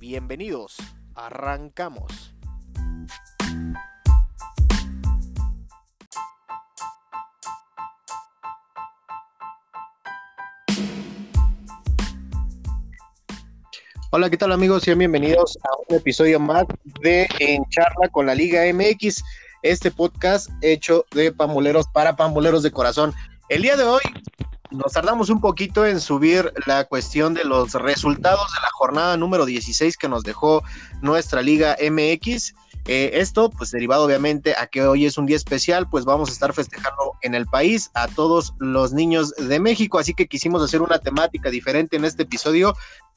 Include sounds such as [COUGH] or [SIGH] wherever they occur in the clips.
Bienvenidos, arrancamos. Hola, ¿qué tal amigos? Sean bienvenidos a un episodio más de En Charla con la Liga MX, este podcast hecho de pamboleros para pamboleros de corazón. El día de hoy nos tardamos un poquito en subir la cuestión de los resultados de la jornada número 16 que nos dejó nuestra Liga MX. Eh, esto, pues derivado obviamente a que hoy es un día especial, pues vamos a estar festejando en el país a todos los niños de México, así que quisimos hacer una temática diferente en este episodio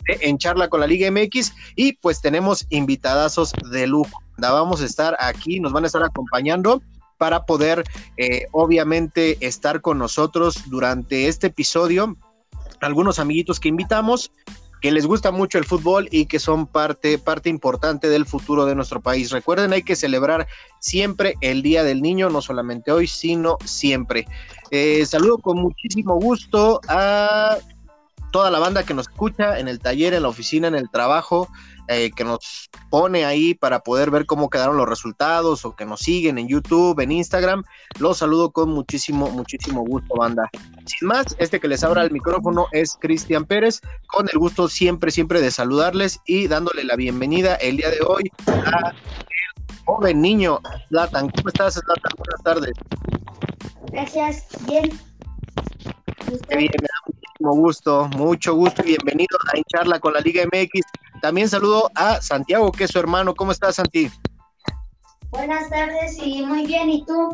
en charla con la Liga MX y pues tenemos invitadazos de lujo. Vamos a estar aquí, nos van a estar acompañando para poder eh, obviamente estar con nosotros durante este episodio. Algunos amiguitos que invitamos que les gusta mucho el fútbol y que son parte, parte importante del futuro de nuestro país. Recuerden, hay que celebrar siempre el Día del Niño, no solamente hoy, sino siempre. Eh, saludo con muchísimo gusto a toda la banda que nos escucha en el taller, en la oficina, en el trabajo, eh, que nos pone ahí para poder ver cómo quedaron los resultados o que nos siguen en YouTube, en Instagram. Los saludo con muchísimo, muchísimo gusto, banda. Sin más, este que les abra el micrófono es Cristian Pérez, con el gusto siempre, siempre de saludarles y dándole la bienvenida el día de hoy a el joven niño Zlatan. ¿Cómo estás, Zlatan? Buenas tardes. Gracias, bien. Qué bien, me da muchísimo gusto, mucho gusto y bienvenido a En Charla con la Liga MX. También saludo a Santiago, que es su hermano. ¿Cómo estás, Santi? Buenas tardes y muy bien, ¿y tú?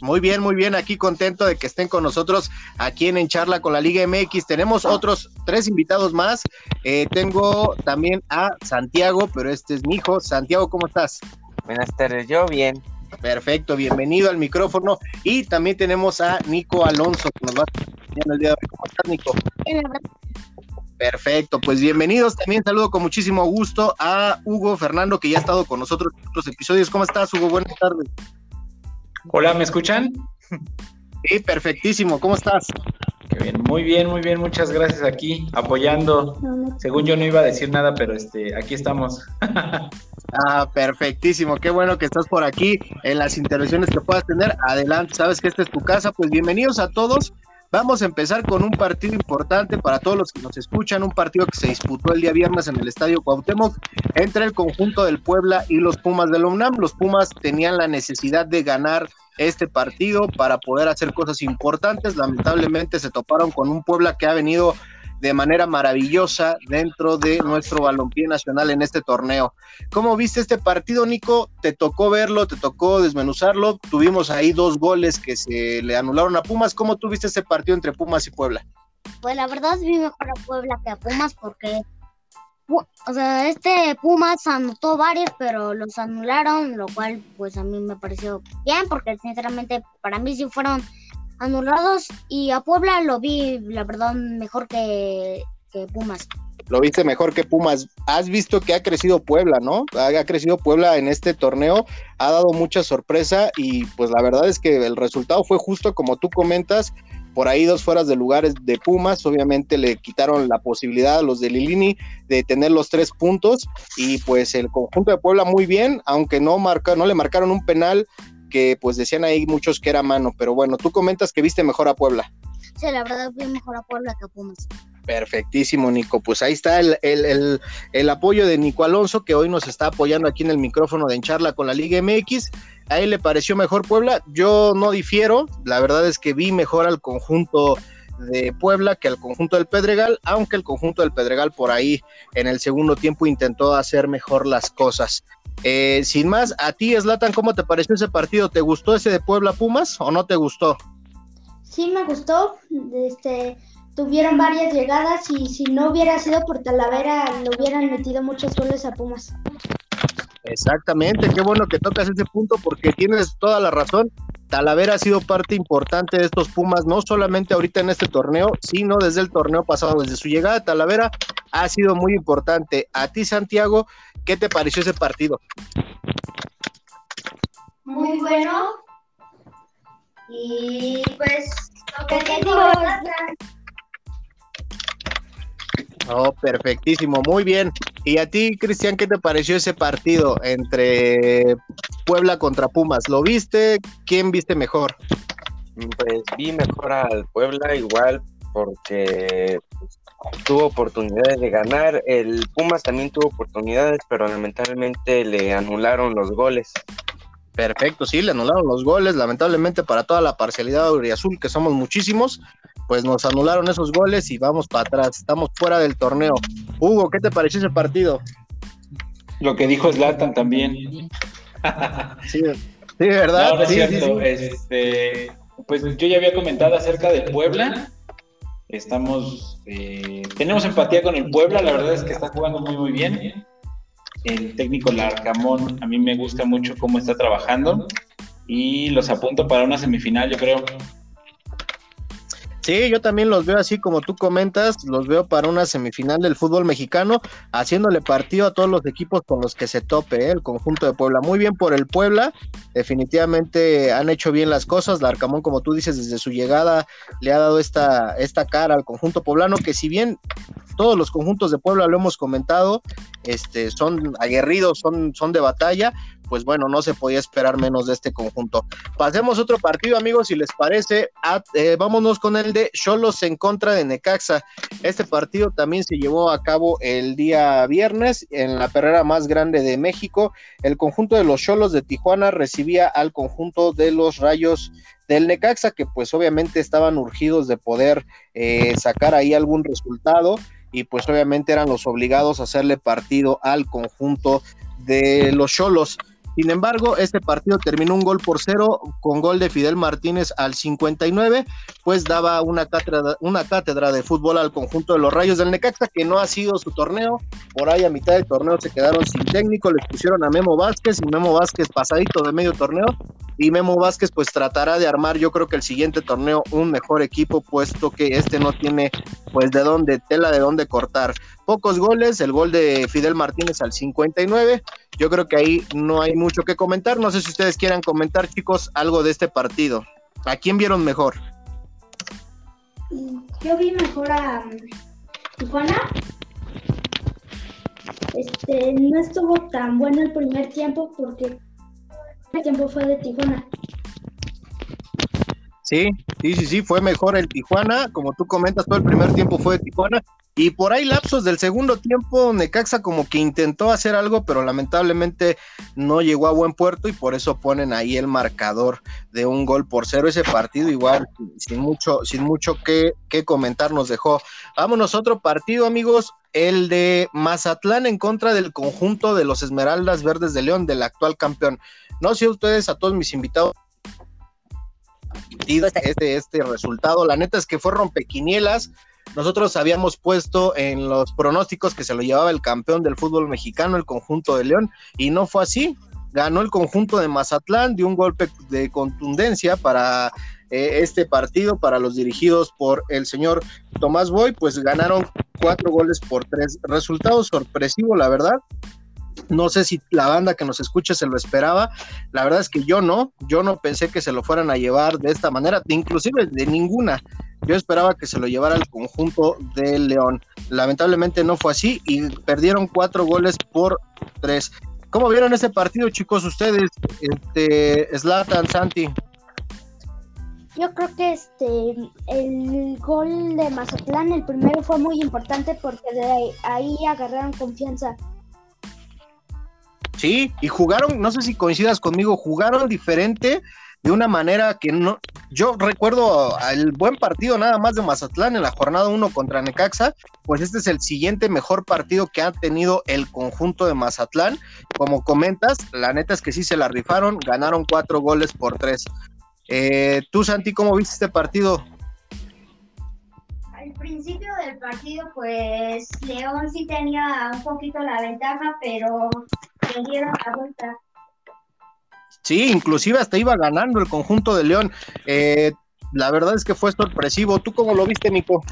Muy bien, muy bien, aquí contento de que estén con nosotros aquí en, en Charla con la Liga MX. Tenemos otros tres invitados más. Eh, tengo también a Santiago, pero este es mi hijo. Santiago, ¿cómo estás? Buenas tardes, yo bien. Perfecto, bienvenido al micrófono. Y también tenemos a Nico Alonso, que nos va a el día de hoy. ¿Cómo estás, Nico? Perfecto, pues bienvenidos. También saludo con muchísimo gusto a Hugo Fernando, que ya ha estado con nosotros en otros episodios. ¿Cómo estás, Hugo? Buenas tardes. Hola, ¿me escuchan? Sí, perfectísimo. ¿Cómo estás? Qué bien, muy bien, muy bien, muchas gracias aquí, apoyando. Según yo no iba a decir nada, pero este, aquí estamos. [LAUGHS] Ah, perfectísimo. Qué bueno que estás por aquí en las intervenciones que puedas tener. Adelante, sabes que esta es tu casa. Pues bienvenidos a todos. Vamos a empezar con un partido importante para todos los que nos escuchan, un partido que se disputó el día viernes en el Estadio Cuauhtémoc entre el conjunto del Puebla y los Pumas del UNAM. Los Pumas tenían la necesidad de ganar este partido para poder hacer cosas importantes. Lamentablemente se toparon con un Puebla que ha venido de manera maravillosa dentro de nuestro balompié nacional en este torneo. ¿Cómo viste este partido, Nico? ¿Te tocó verlo? ¿Te tocó desmenuzarlo? Tuvimos ahí dos goles que se le anularon a Pumas. ¿Cómo tuviste este partido entre Pumas y Puebla? Pues la verdad vi mejor a Puebla que a Pumas porque, o sea, este Pumas anotó varios, pero los anularon, lo cual pues a mí me pareció bien porque sinceramente para mí sí fueron anulados y a Puebla lo vi, la verdad, mejor que, Pumas. Lo viste mejor que Pumas. Has visto que ha crecido Puebla, ¿no? Ha, ha crecido Puebla en este torneo, ha dado mucha sorpresa y pues la verdad es que el resultado fue justo como tú comentas. Por ahí dos fueras de lugares de Pumas, obviamente le quitaron la posibilidad a los de Lilini de tener los tres puntos y pues el conjunto de Puebla muy bien, aunque no marca, no le marcaron un penal que pues decían ahí muchos que era mano, pero bueno, tú comentas que viste mejor a Puebla. Sí, la verdad vi mejor a Puebla que a Pumas. Perfectísimo, Nico. Pues ahí está el, el, el, apoyo de Nico Alonso, que hoy nos está apoyando aquí en el micrófono de Encharla con la Liga MX. A él le pareció mejor Puebla. Yo no difiero. La verdad es que vi mejor al conjunto de Puebla que al conjunto del Pedregal, aunque el conjunto del Pedregal por ahí en el segundo tiempo intentó hacer mejor las cosas. Eh, sin más, a ti, Slatan, ¿cómo te pareció ese partido? ¿Te gustó ese de Puebla Pumas o no te gustó? Sí, me gustó. Este, tuvieron varias llegadas y si no hubiera sido por Talavera le hubieran metido muchos goles a Pumas. Exactamente, qué bueno que tocas ese punto porque tienes toda la razón. Talavera ha sido parte importante de estos Pumas, no solamente ahorita en este torneo, sino desde el torneo pasado, desde su llegada a Talavera ha sido muy importante. A ti, Santiago, ¿qué te pareció ese partido? Muy bueno. Y pues, lo que digo, Oh, perfectísimo, muy bien. ¿Y a ti, Cristian, qué te pareció ese partido entre Puebla contra Pumas? ¿Lo viste? ¿Quién viste mejor? Pues vi mejor al Puebla igual porque tuvo oportunidades de ganar. El Pumas también tuvo oportunidades, pero lamentablemente le anularon los goles. Perfecto, sí, le anularon los goles, lamentablemente para toda la parcialidad de Azul, que somos muchísimos, pues nos anularon esos goles y vamos para atrás, estamos fuera del torneo. Hugo, ¿qué te pareció ese partido? Lo que dijo Zlatan también. sí, sí, ¿verdad? No, es sí, cierto. Este, pues yo ya había comentado acerca del Puebla. Estamos, eh, tenemos empatía con el Puebla, la verdad es que está jugando muy, muy bien. El técnico Larcamón, a mí me gusta mucho cómo está trabajando y los apunto para una semifinal, yo creo. Sí, yo también los veo así como tú comentas, los veo para una semifinal del fútbol mexicano, haciéndole partido a todos los equipos con los que se tope ¿eh? el conjunto de Puebla. Muy bien por el Puebla, definitivamente han hecho bien las cosas. Larcamón, como tú dices, desde su llegada le ha dado esta, esta cara al conjunto poblano, que si bien todos los conjuntos de Puebla lo hemos comentado, este, son aguerridos, son, son de batalla, pues bueno, no se podía esperar menos de este conjunto. Pasemos otro partido, amigos, si les parece. Eh, vámonos con el de Cholos en contra de Necaxa. Este partido también se llevó a cabo el día viernes en la perrera más grande de México. El conjunto de los Cholos de Tijuana recibía al conjunto de los Rayos del Necaxa, que pues obviamente estaban urgidos de poder eh, sacar ahí algún resultado y pues obviamente eran los obligados a hacerle partido al conjunto de los Cholos. Sin embargo, este partido terminó un gol por cero con gol de Fidel Martínez al 59, pues daba una cátedra, una cátedra de fútbol al conjunto de los Rayos del Necaxa, que no ha sido su torneo. Por ahí a mitad del torneo se quedaron sin técnico, les pusieron a Memo Vázquez y Memo Vázquez pasadito de medio torneo. Y Memo Vázquez pues tratará de armar yo creo que el siguiente torneo un mejor equipo, puesto que este no tiene pues de dónde, tela de dónde cortar. Pocos goles, el gol de Fidel Martínez al 59 yo creo que ahí no hay mucho que comentar. No sé si ustedes quieran comentar, chicos, algo de este partido. ¿A quién vieron mejor? Yo vi mejor a um, Tijuana. Este, no estuvo tan bueno el primer tiempo porque el tiempo fue de Tijuana. Sí, sí, sí, sí, fue mejor el Tijuana, como tú comentas, todo el primer tiempo fue de Tijuana, y por ahí lapsos del segundo tiempo, Necaxa como que intentó hacer algo, pero lamentablemente no llegó a buen puerto y por eso ponen ahí el marcador de un gol por cero. Ese partido igual, sin mucho, sin mucho que, que comentar, nos dejó. Vámonos a otro partido, amigos, el de Mazatlán en contra del conjunto de los Esmeraldas Verdes de León, del actual campeón. No sé ustedes, a todos mis invitados, este, este resultado, la neta es que fue rompequinielas nosotros habíamos puesto en los pronósticos que se lo llevaba el campeón del fútbol mexicano, el conjunto de León, y no fue así. Ganó el conjunto de Mazatlán, dio un golpe de contundencia para eh, este partido, para los dirigidos por el señor Tomás Boy, pues ganaron cuatro goles por tres. Resultado sorpresivo, la verdad. No sé si la banda que nos escucha se lo esperaba. La verdad es que yo no. Yo no pensé que se lo fueran a llevar de esta manera, inclusive de ninguna. Yo esperaba que se lo llevara el conjunto de León. Lamentablemente no fue así y perdieron cuatro goles por tres. ¿Cómo vieron ese partido, chicos, ustedes? Este, Slatan, Santi. Yo creo que este el gol de Mazatlán, el primero fue muy importante porque de ahí agarraron confianza. Sí, y jugaron, no sé si coincidas conmigo, jugaron diferente de una manera que no. Yo recuerdo el buen partido nada más de Mazatlán en la jornada 1 contra Necaxa, pues este es el siguiente mejor partido que ha tenido el conjunto de Mazatlán. Como comentas, la neta es que sí se la rifaron, ganaron cuatro goles por tres. Eh, Tú, Santi, ¿cómo viste este partido? Al principio del partido, pues León sí tenía un poquito la ventaja, pero le dieron la vuelta. Sí, inclusive hasta iba ganando el conjunto de León. Eh, la verdad es que fue sorpresivo. ¿Tú cómo lo viste, Nico?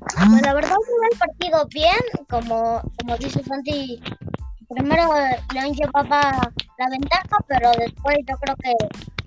Pues la verdad fue el partido bien, como, como dice Santi, primero León llevaba la ventaja, pero después yo creo que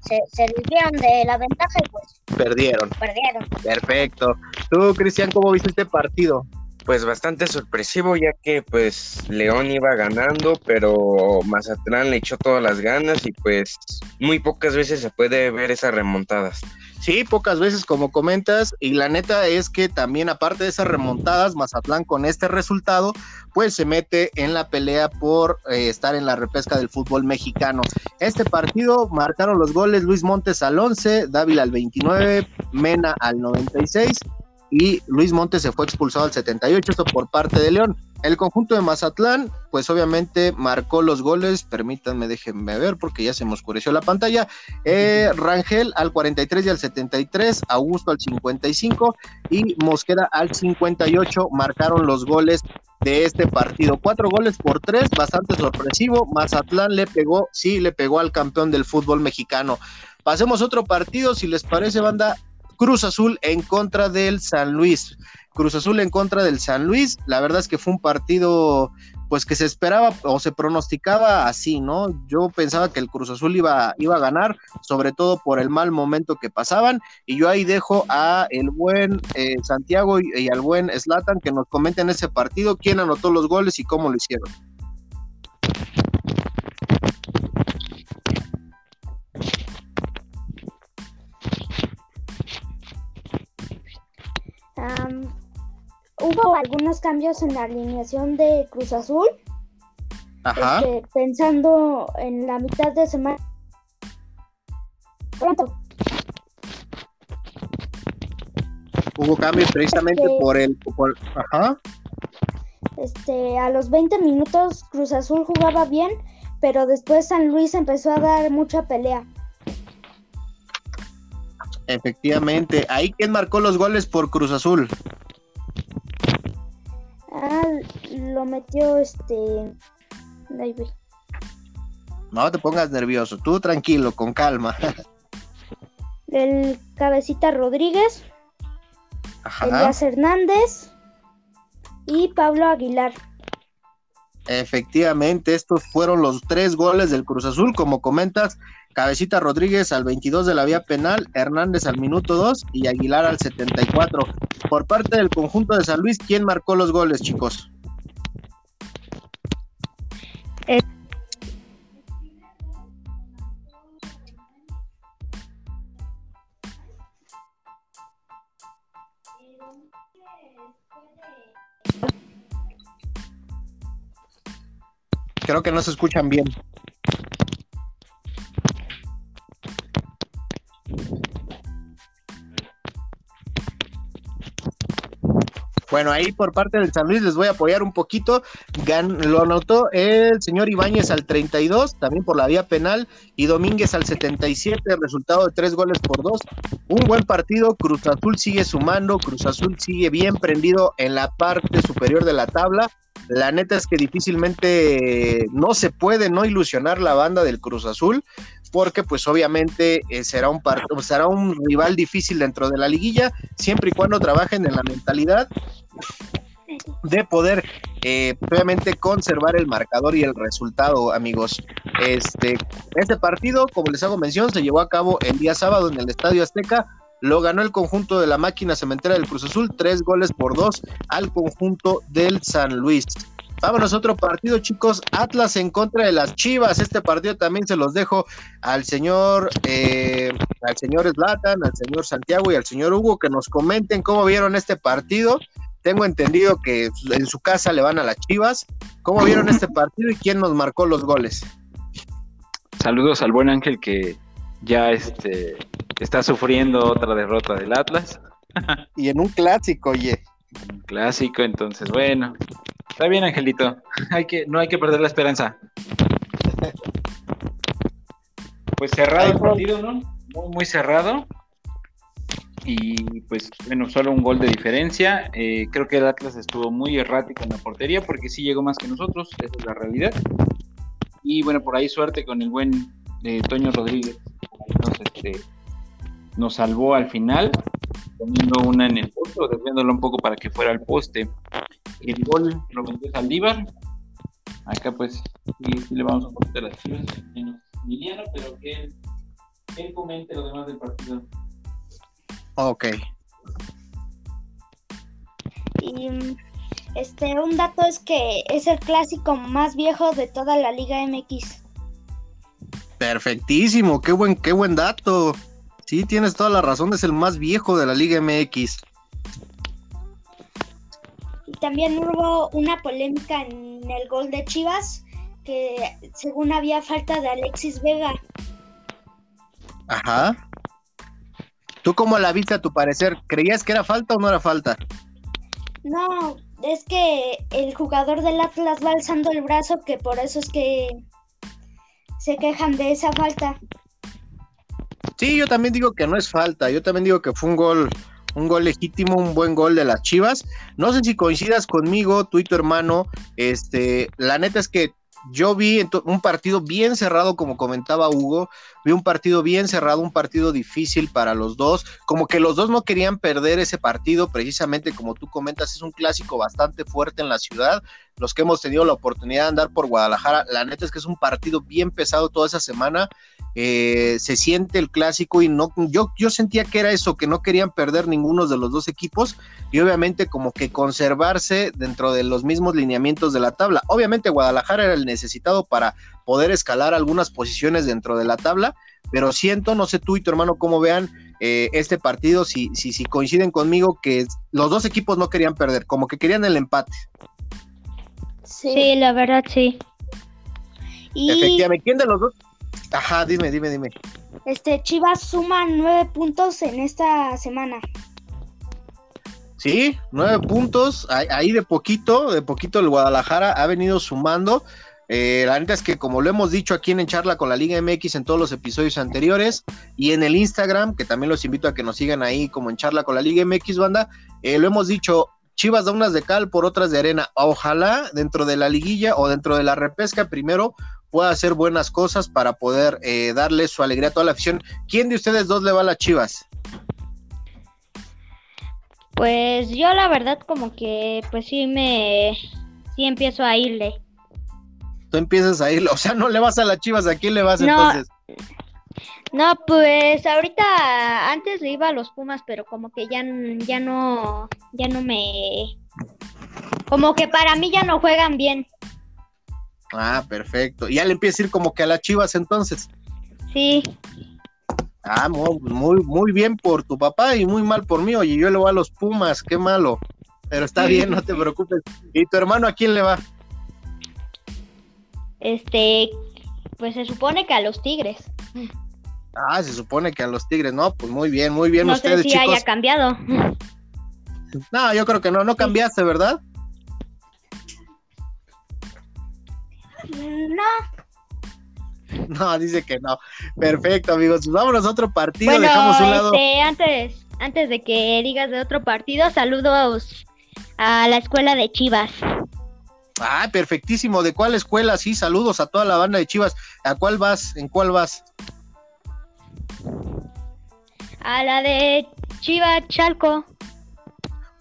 se, se desviaron de la ventaja y pues Perdieron. perdieron. Perfecto. ¿Tú, Cristian, cómo viste este partido? Pues bastante sorpresivo ya que pues León iba ganando, pero Mazatlán le echó todas las ganas y pues muy pocas veces se puede ver esas remontadas. Sí, pocas veces como comentas, y la neta es que también aparte de esas remontadas, Mazatlán con este resultado, pues se mete en la pelea por eh, estar en la repesca del fútbol mexicano. Este partido marcaron los goles Luis Montes al 11, Dávila al 29, Mena al 96 y Luis Montes se fue expulsado al 78, esto por parte de León. El conjunto de Mazatlán, pues obviamente marcó los goles, permítanme, déjenme ver porque ya se me oscureció la pantalla. Eh, Rangel al 43 y al 73, Augusto al 55 y Mosquera al 58 marcaron los goles de este partido. Cuatro goles por tres, bastante sorpresivo. Mazatlán le pegó, sí, le pegó al campeón del fútbol mexicano. Pasemos otro partido, si les parece, banda. Cruz Azul en contra del San Luis. Cruz Azul en contra del San Luis. La verdad es que fue un partido pues que se esperaba o se pronosticaba así, ¿no? Yo pensaba que el Cruz Azul iba, iba a ganar, sobre todo por el mal momento que pasaban, y yo ahí dejo a el buen eh, Santiago y, y, al buen Slatan que nos comenten ese partido, quién anotó los goles y cómo lo hicieron. Um, hubo algunos cambios en la alineación de Cruz Azul. Ajá. Este, pensando en la mitad de semana. Pronto. Hubo cambios precisamente Este- por el. por- ajá. Este, a los 20 minutos Cruz Azul jugaba bien, pero después San Luis empezó a dar mucha pelea. Efectivamente. Ahí quién marcó los goles por Cruz Azul. Ah, lo metió este. vi. No te pongas nervioso, tú tranquilo, con calma. El cabecita Rodríguez, Ajá. Hernández y Pablo Aguilar. Efectivamente, estos fueron los tres goles del Cruz Azul, como comentas, Cabecita Rodríguez al 22 de la vía penal, Hernández al minuto 2 y Aguilar al 74. Por parte del conjunto de San Luis, ¿quién marcó los goles, chicos? Creo que no se escuchan bien. Bueno, ahí por parte del San Luis les voy a apoyar un poquito. Lo anotó el señor Ibáñez al 32, también por la vía penal, y Domínguez al 77, resultado de tres goles por dos. Un buen partido, Cruz Azul sigue sumando, Cruz Azul sigue bien prendido en la parte superior de la tabla. La neta es que difícilmente no se puede no ilusionar la banda del Cruz Azul, porque pues obviamente eh, será, un será un rival difícil dentro de la liguilla, siempre y cuando trabajen en la mentalidad de poder eh, obviamente conservar el marcador y el resultado, amigos. Este, este partido, como les hago mención, se llevó a cabo el día sábado en el Estadio Azteca. Lo ganó el conjunto de la máquina cementera del Cruz Azul, tres goles por dos al conjunto del San Luis. Vámonos a otro partido, chicos. Atlas en contra de las Chivas. Este partido también se los dejo al señor, eh, al señor Zlatan, al señor Santiago y al señor Hugo que nos comenten cómo vieron este partido. Tengo entendido que en su casa le van a las Chivas. ¿Cómo vieron este partido y quién nos marcó los goles? Saludos al buen Ángel que ya este, está sufriendo otra derrota del Atlas. [LAUGHS] Y en un clásico, oye. Un clásico, entonces bueno. Está bien, Angelito. Hay que, no hay que perder la esperanza. [LAUGHS] Pues cerrado el partido, ¿no? Muy, muy cerrado. Y pues bueno, solo un gol de diferencia. Eh, creo que el Atlas estuvo muy errático en la portería porque sí llegó más que nosotros, esa es la realidad. Y bueno, por ahí suerte con el buen eh, Toño Rodríguez, nos, este, nos salvó al final, poniendo una en el poste, o desviándolo un poco para que fuera al poste. El gol lo metió Saldívar. Acá pues sí, le vamos a poner las chivas, menos Emiliano, pero que comente lo demás del partido. Ok. Y este, un dato es que es el clásico más viejo de toda la Liga MX. Perfectísimo, qué buen, qué buen dato. Sí, tienes toda la razón, es el más viejo de la Liga MX. Y también hubo una polémica en el gol de Chivas, que según había falta de Alexis Vega. Ajá. ¿Tú cómo la viste a tu parecer? ¿Creías que era falta o no era falta? No, es que el jugador del Atlas va alzando el brazo, que por eso es que se quejan de esa falta. Sí, yo también digo que no es falta, yo también digo que fue un gol, un gol legítimo, un buen gol de las Chivas. No sé si coincidas conmigo, tú y tu hermano, este, la neta es que yo vi un partido bien cerrado, como comentaba Hugo, vi un partido bien cerrado, un partido difícil para los dos, como que los dos no querían perder ese partido, precisamente como tú comentas, es un clásico bastante fuerte en la ciudad, los que hemos tenido la oportunidad de andar por Guadalajara, la neta es que es un partido bien pesado toda esa semana, eh, se siente el clásico y no, yo, yo sentía que era eso, que no querían perder ninguno de los dos equipos y obviamente como que conservarse dentro de los mismos lineamientos de la tabla. Obviamente Guadalajara era el necesitado para poder escalar algunas posiciones dentro de la tabla, pero siento, no sé tú y tu hermano cómo vean eh, este partido, si, si, si coinciden conmigo que los dos equipos no querían perder, como que querían el empate. Sí, la verdad sí. Y Efectivamente, ¿quién de los dos? Ajá, dime, dime, dime. este Chivas suma nueve puntos en esta semana. Sí, nueve puntos, ahí, ahí de poquito, de poquito el Guadalajara ha venido sumando. Eh, la neta es que como lo hemos dicho aquí en, en Charla con la Liga MX en todos los episodios anteriores y en el Instagram, que también los invito a que nos sigan ahí como en Charla con la Liga MX, banda, eh, lo hemos dicho, Chivas da unas de cal por otras de arena. Ojalá dentro de la liguilla o dentro de la repesca primero pueda hacer buenas cosas para poder eh, darle su alegría a toda la afición. ¿Quién de ustedes dos le va a las Chivas? Pues yo la verdad como que pues sí me sí empiezo a irle. Tú empiezas a ir, o sea, no le vas a las Chivas, ¿a quién le vas No. entonces? No, pues ahorita antes le iba a los Pumas, pero como que ya, ya no, ya no me, como que para mí ya no juegan bien. Ah, perfecto. Y ya le empieza a ir como que a las Chivas entonces. Sí, Ah, muy, muy, muy bien por tu papá y muy mal por mí. Oye, yo le voy a los Pumas, qué malo. Pero está bien, no te preocupes. ¿Y tu hermano a quién le va? este, pues se supone que a los Tigres. Ah, se supone que a los Tigres, no, pues muy bien, muy bien no ustedes, sé si chicos. haya cambiado. No, yo creo que no, no cambiaste, ¿verdad? No, No, dice que no. Perfecto, amigos. Pues vámonos a otro partido, Bueno, dejamos un lado. este, antes, antes de que digas de otro partido, saludos a la escuela de Chivas. Ah, perfectísimo. ¿De cuál escuela? Sí, saludos a toda la banda de Chivas. ¿A cuál vas? ¿En cuál vas? A la de Chivas Chalco.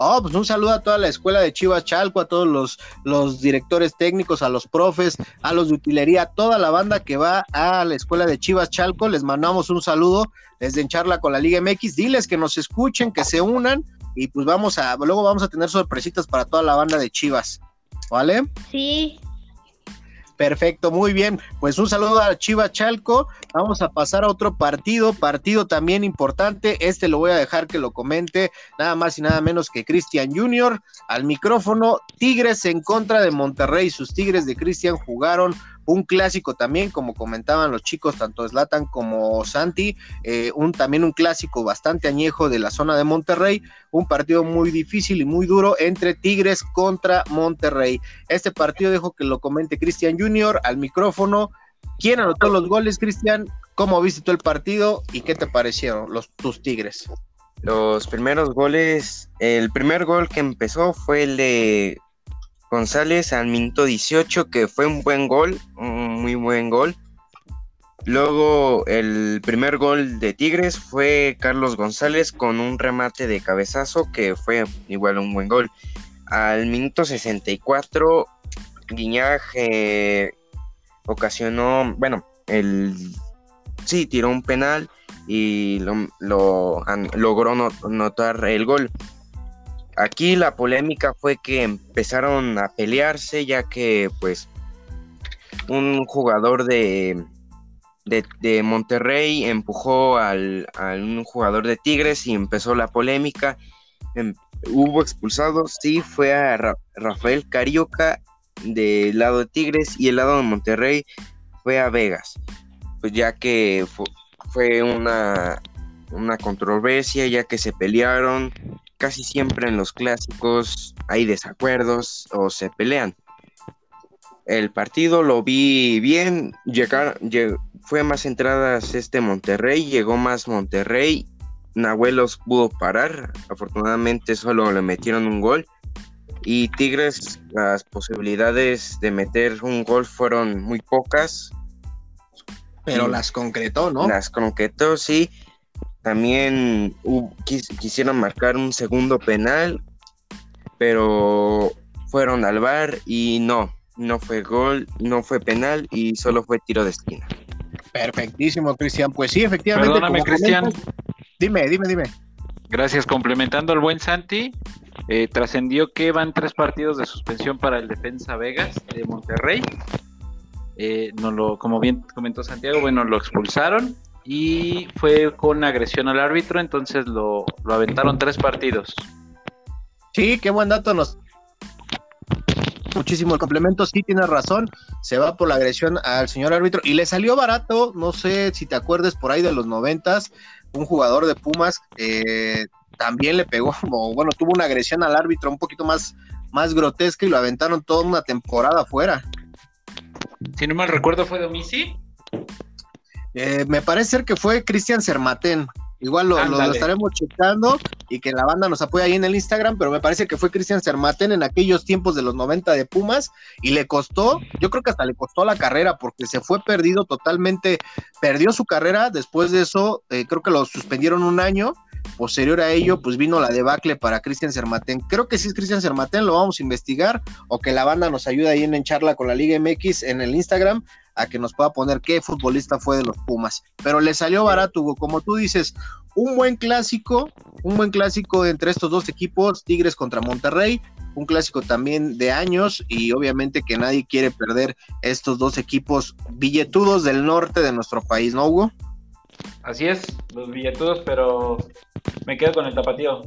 Oh, pues un saludo a toda la escuela de Chivas Chalco, a todos los, los directores técnicos, a los profes, a los de utilería, a toda la banda que va a la escuela de Chivas Chalco. Les mandamos un saludo desde en charla con la Liga MX. Diles que nos escuchen, que se unan y pues vamos a, luego vamos a tener sorpresitas para toda la banda de Chivas. ¿Vale? Sí, Perfecto, muy bien. Pues un saludo a Chivas Chalco. Vamos a pasar a otro partido, partido también importante. Este lo voy a dejar que lo comente nada más y nada menos que Cristian Junior al micrófono. Tigres en contra de Monterrey. Sus Tigres de Cristian jugaron un clásico también, como comentaban los chicos, tanto Slatan como Santi, eh, un, también un clásico bastante añejo de la zona de Monterrey, un partido muy difícil y muy duro entre Tigres contra Monterrey. Este partido dejo que lo comente Cristian Junior al micrófono. ¿Quién anotó los goles, Cristian? ¿Cómo viste tú el partido y qué te parecieron los, tus Tigres? Los primeros goles, el primer gol que empezó fue el de González al minuto 18, que fue un buen gol, un muy buen gol. Luego el primer gol de Tigres fue Carlos González con un remate de cabezazo que fue igual un buen gol. Al minuto 64 Guiñac eh, ocasionó, bueno, el sí tiró un penal y lo, logró notar el gol. Aquí la polémica fue que empezaron a pelearse ya que pues un jugador de, de, Monterrey empujó al, a un jugador de Tigres y empezó la polémica. Em, hubo expulsados, sí, fue a Rafael Carioca del lado de Tigres y el lado de Monterrey fue a Vegas. Pues ya que fue una, una controversia, ya que se pelearon casi siempre en los clásicos hay desacuerdos o se pelean. El partido lo vi bien, llegar, fue más entradas este Monterrey, llegó más Monterrey, Nahuelos pudo parar, afortunadamente solo le metieron un gol y Tigres las posibilidades de meter un gol fueron muy pocas. Pero las concretó, ¿no? Las concretó, sí. También quisieron marcar un segundo penal, pero fueron al bar y no, no fue gol, no fue penal y solo fue tiro de esquina. Perfectísimo, Cristian. Pues sí, efectivamente. Perdóname, Cristian. Dime, dime, dime. Gracias, complementando al buen Santi. Eh, trascendió que van tres partidos de suspensión para el defensa Vegas de Monterrey. Eh, no lo, como bien comentó Santiago, bueno, lo expulsaron y fue con agresión al árbitro, entonces lo, aventaron tres partidos. Sí, qué buen dato nos muchísimo el complemento, sí tienes razón, se va por la agresión al señor árbitro y le salió barato, no sé si te acuerdes por ahí de los noventas, un jugador de Pumas eh, también le pegó, [LAUGHS] como, bueno, tuvo una agresión al árbitro un poquito más, más grotesca y lo aventaron toda una temporada afuera. Si no mal recuerdo fue Domisi. Eh, me parece ser que fue Cristian Sermatén. Igual lo, estaremos checando y que la banda nos apoya ahí en el Instagram, pero me parece que fue Cristian Sermatén en aquellos tiempos de los 90 de Pumas y le costó, yo creo que hasta le costó la carrera porque se fue perdido totalmente, perdió su carrera, después de eso eh, creo que lo suspendieron un año, posterior a ello pues vino la debacle para Cristian Sermatén, creo que si es Cristian Sermatén, lo vamos a investigar o que la banda nos ayude ahí en, en charla con la Liga MX en el Instagram a que nos pueda poner qué futbolista fue de los Pumas. Pero le salió barato, como tú dices, un buen clásico, un buen clásico entre estos dos equipos, Tigres contra Monterrey, un clásico también de años y obviamente que nadie quiere perder estos dos equipos billetudos del norte de nuestro país, ¿no, Hugo? Así es, los billetudos, pero me quedo con el tapatío.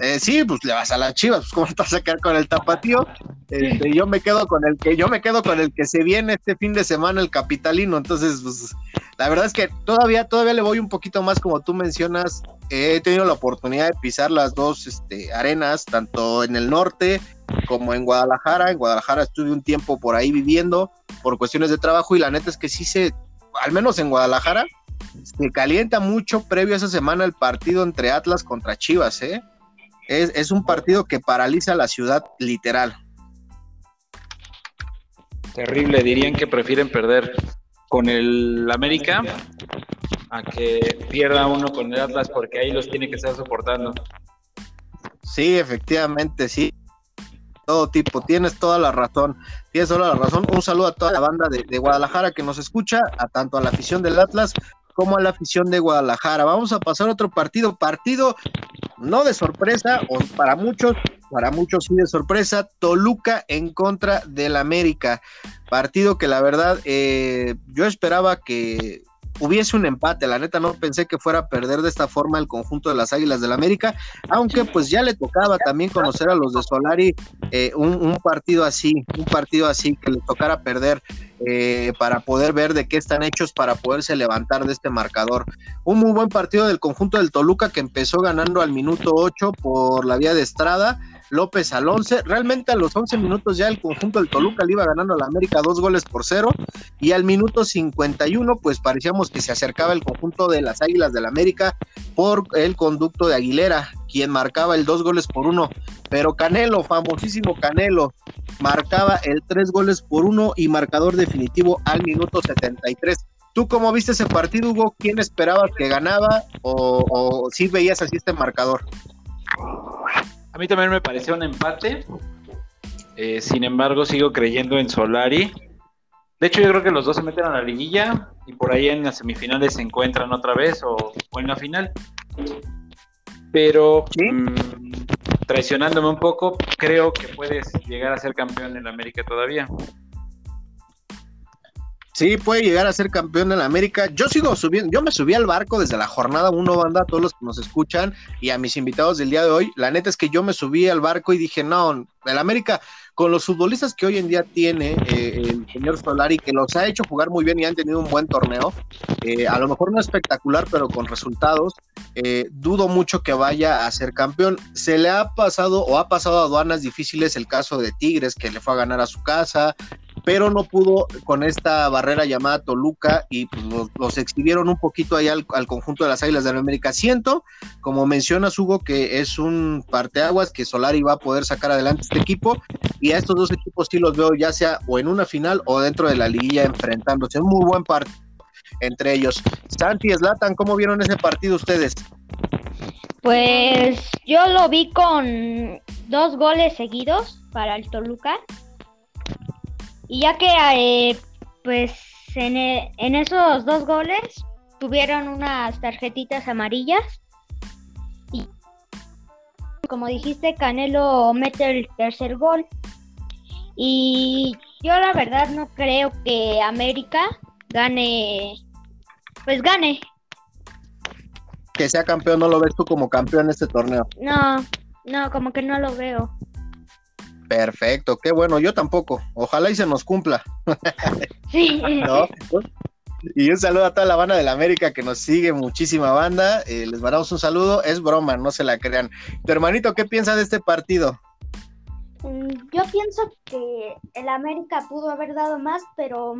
Eh, sí, pues le vas a las chivas, pues cómo vas a quedar con el tapatío. Este, yo me quedo con el que, yo me quedo con el que se viene este fin de semana, el capitalino. Entonces, pues, la verdad es que todavía, todavía le voy un poquito más, como tú mencionas. He tenido la oportunidad de pisar las dos este, arenas, tanto en el norte como en Guadalajara. En Guadalajara estuve un tiempo por ahí viviendo por cuestiones de trabajo, y la neta es que sí se, al menos en Guadalajara, se calienta mucho previo a esa semana el partido entre Atlas contra Chivas, ¿eh? Es, un partido que paraliza la ciudad literal. Terrible, dirían que prefieren perder con el América a que pierda uno con el Atlas porque ahí los tiene que estar soportando. Sí, efectivamente, sí. Todo tipo, tienes toda la razón, tienes toda la razón. Un saludo a toda la banda de, de Guadalajara que nos escucha, a tanto a la afición del Atlas como a la afición de Guadalajara. Vamos a pasar a otro partido, partido no de sorpresa, o para muchos, para muchos sí de sorpresa, Toluca en contra del América. Partido que la verdad eh, yo esperaba que hubiese un empate, la neta no pensé que fuera a perder de esta forma el conjunto de las Águilas del América, aunque pues ya le tocaba también conocer a los de Solari eh, un partido así, un partido así que le tocara perder eh, para poder ver de qué están hechos para poderse levantar de este marcador. Un muy buen partido del conjunto del Toluca que empezó ganando al minuto 8 por la vía de Estrada. López al 11. Realmente a los 11 minutos ya el conjunto del Toluca le iba ganando a la América dos goles por cero y al minuto 51 pues parecíamos que se acercaba el conjunto de las Águilas del la América por el conducto de Aguilera, quien marcaba el dos goles por uno. Pero Canelo, famosísimo Canelo, marcaba el tres goles por uno y marcador definitivo al minuto 73. ¿Tú cómo viste ese partido, Hugo? ¿Quién esperabas que ganaba o, si veías así este marcador? A mí también me pareció un empate. Eh, sin embargo, sigo creyendo en Solari. De hecho, yo creo que los dos se meten a la liguilla y por ahí en las semifinales se encuentran otra vez o, en la final. Pero mm, traicionándome un poco, creo que puedes llegar a ser campeón en la América todavía. Sí, puede llegar a ser campeón en la América. Yo sigo subiendo, yo me subí al barco desde la jornada 1, banda, a todos los que nos escuchan y a mis invitados del día de hoy. La neta es que yo me subí al barco y dije, no, el América, con los futbolistas que hoy en día tiene eh, el señor Solari, que los ha hecho jugar muy bien y han tenido un buen torneo, eh, a lo mejor no espectacular, pero con resultados, eh, dudo mucho que vaya a ser campeón. Se le ha pasado o ha pasado a aduanas difíciles el caso de Tigres, que le fue a ganar a su casa, pero no pudo con esta barrera llamada Toluca y pues, los, exhibieron un poquito ahí al, conjunto de las Águilas de América. Siento, como mencionas Hugo, que es un parteaguas que Solari va a poder sacar adelante este equipo y a estos dos equipos sí los veo ya sea o en una final o dentro de la liguilla enfrentándose. Un muy buen partido entre ellos. Santi, Slatan, ¿cómo vieron ese partido ustedes? Pues yo lo vi con dos goles seguidos para el Toluca y ya que, eh, pues, en, e, en esos dos goles tuvieron unas tarjetitas amarillas. Y como dijiste, Canelo mete el tercer gol. Y yo la verdad no creo que América gane, pues gane. Que sea campeón, ¿no lo ves tú como campeón en este torneo? No, no, como que no lo veo. Perfecto, qué bueno, yo tampoco. Ojalá y se nos cumpla. Sí. [LAUGHS] Y un saludo a toda la banda de la América que nos sigue, muchísima banda. Eh, les mandamos un saludo, es broma, no se la crean. Tu hermanito, ¿qué piensa de este partido? Mm, yo pienso que el América pudo haber dado más, pero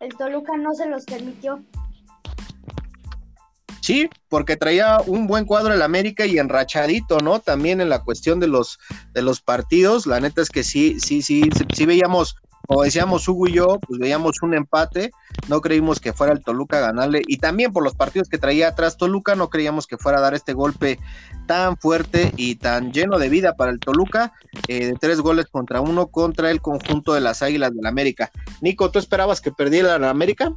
el Toluca no se los permitió. Sí, porque traía un buen cuadro el América y enrachadito, ¿no? También en la cuestión de los, de los partidos. La neta es que sí, sí, sí, sí, veíamos, como decíamos Hugo y yo, pues veíamos un empate. No creímos que fuera el Toluca a ganarle. Y también por los partidos que traía atrás Toluca, no creíamos que fuera a dar este golpe tan fuerte y tan lleno de vida para el Toluca, eh, de tres goles contra uno contra el conjunto de las Águilas del América. Nico, ¿tú esperabas que perdiera la América?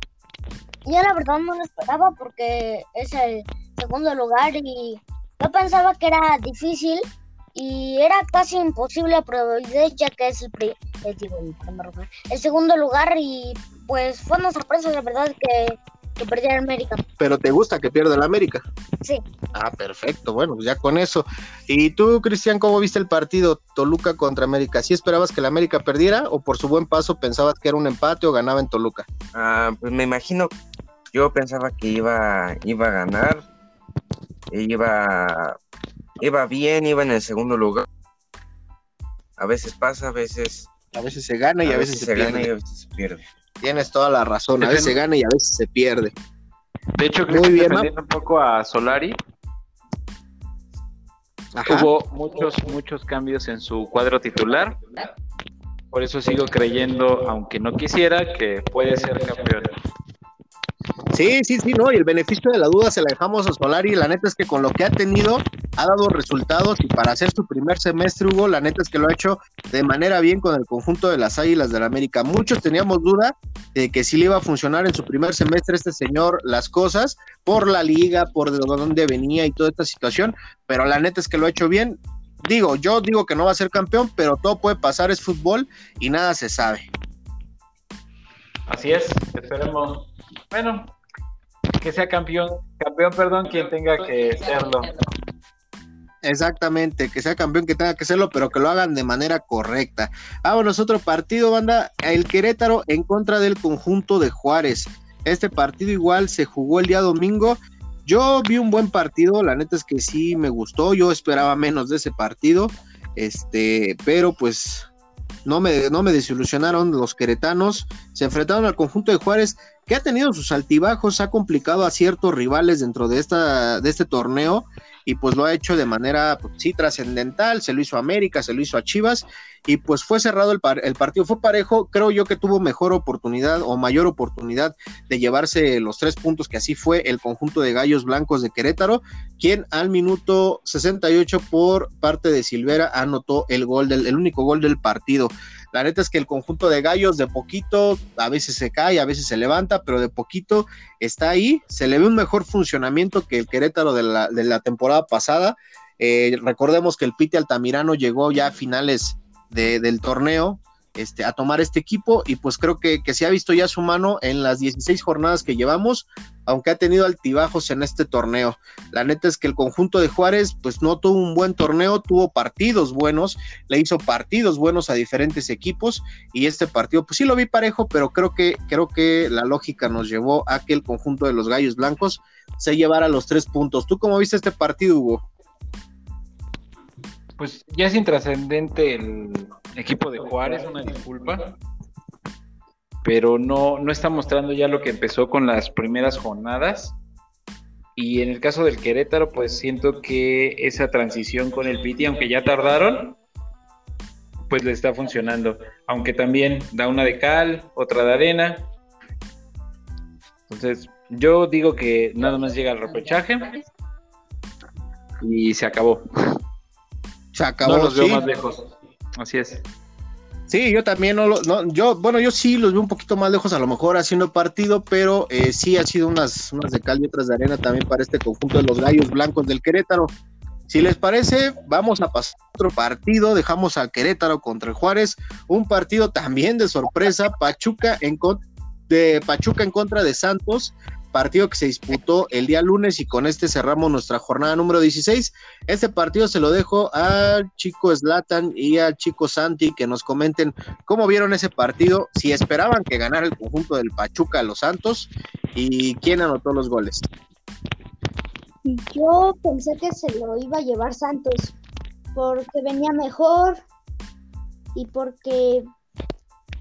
Yo la verdad no lo esperaba porque es el segundo lugar y yo pensaba que era difícil y era casi imposible probabilidad ya que es el, el, el segundo lugar y pues fue una sorpresa la verdad que, que perdiera América. Pero te gusta que pierda el América. Sí. Ah, perfecto. Bueno, pues ya con eso. ¿Y tú, Cristian, cómo viste el partido Toluca contra América? ¿Sí esperabas que el América perdiera o por su buen paso pensabas que era un empate o ganaba en Toluca? Ah, pues me imagino yo pensaba que iba, iba a ganar, iba, iba bien, iba en el segundo lugar. A veces pasa, a veces... A veces se gana y a, veces, se, gana y a veces se pierde. Tienes toda la razón, a veces se gana y a veces se pierde. De hecho, creo Muy que defendiendo un poco a Solari, hubo muchos, muchos cambios en su cuadro titular. Por eso sigo creyendo, aunque no quisiera, que puede ser campeón. Sí, sí, sí, no, y el beneficio de la duda se la dejamos a Solari, la neta es que con lo que ha tenido ha dado resultados y para hacer su primer semestre, Hugo, la neta es que lo ha hecho de manera bien con el conjunto de las Águilas del la América. Muchos teníamos duda de que si le iba a funcionar en su primer semestre este señor las cosas por la liga, por de dónde venía y toda esta situación, pero la neta es que lo ha hecho bien. Digo, yo digo que no va a ser campeón, pero todo puede pasar, es fútbol y nada se sabe. Así es, esperemos. Bueno, que sea campeón, campeón, perdón, quien tenga que serlo. Exactamente, que sea campeón, que tenga que serlo, pero que lo hagan de manera correcta. Vámonos, otro partido, banda. El Querétaro en contra del conjunto de Juárez. Este partido igual se jugó el día domingo. Yo vi un buen partido, la neta es que sí me gustó, yo esperaba menos de ese partido. Este, pero pues no me, no me desilusionaron los queretanos. Se enfrentaron al conjunto de Juárez, que ha tenido sus altibajos, ha complicado a ciertos rivales dentro de, esta, de este torneo y pues lo ha hecho de manera, pues, sí, trascendental. Se lo hizo a América, se lo hizo a Chivas y pues fue cerrado el, el, partido, fue parejo. Creo yo que tuvo mejor oportunidad o mayor oportunidad de llevarse los tres puntos, que así fue el conjunto de Gallos Blancos de Querétaro, quien al minuto 68 por parte de Silvera anotó el gol del, el único gol del partido. La neta es que el conjunto de gallos de poquito, a veces se cae, a veces se levanta, pero de poquito está ahí. Se le ve un mejor funcionamiento que el Querétaro de la, de la temporada pasada. Eh, recordemos que el Pite Altamirano llegó ya a finales de, del torneo este, a tomar este equipo y pues creo que, que se ha visto ya su mano en las 16 jornadas que llevamos, aunque ha tenido altibajos en este torneo. La neta es que el conjunto de Juárez pues no tuvo un buen torneo, tuvo partidos buenos, le hizo partidos buenos a diferentes equipos y este partido pues sí lo vi parejo, pero creo que, creo que la lógica nos llevó a que el conjunto de los Gallos Blancos se llevara los tres puntos. ¿Tú cómo viste este partido, Hugo? Pues ya es intrascendente el equipo de Juárez, una disculpa, pero no, no está mostrando ya lo que empezó con las primeras jornadas. Y en el caso del Querétaro, pues siento que esa transición con el Piti, aunque ya tardaron, pues le está funcionando. Aunque también da una de cal, otra de arena. Entonces, yo digo que nada más llega al repechaje y se acabó. Se acabó. No los veo sí. más lejos. Así es. Sí, yo también no, lo, no, yo, bueno, yo sí los veo un poquito más lejos, a lo mejor haciendo partido, pero eh, sí ha sido unas, unas de cal y otras de arena también para este conjunto de los gallos blancos del Querétaro. Si les parece, vamos a pasar a otro partido, dejamos al Querétaro contra el Juárez, un partido también de sorpresa, Pachuca en, de Pachuca en contra de Santos, partido que se disputó el día lunes y con este cerramos nuestra jornada número 16. Este partido se lo dejo al chico Slatan y al chico Santi que nos comenten cómo vieron ese partido, si esperaban que ganara el conjunto del Pachuca a los Santos y quién anotó los goles. Yo pensé que se lo iba a llevar Santos porque venía mejor y porque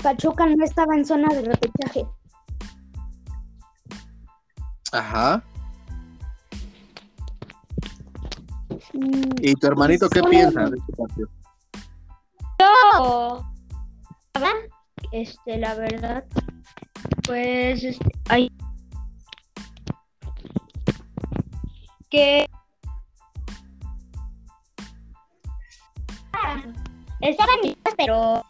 Pachuca no estaba en zona de repechaje. Ajá. Mm, ¿Y tu hermanito qué Solo- piensa de este partido? Yo, ¿verdad? este, la verdad, pues, este, hay que estaban listas, pero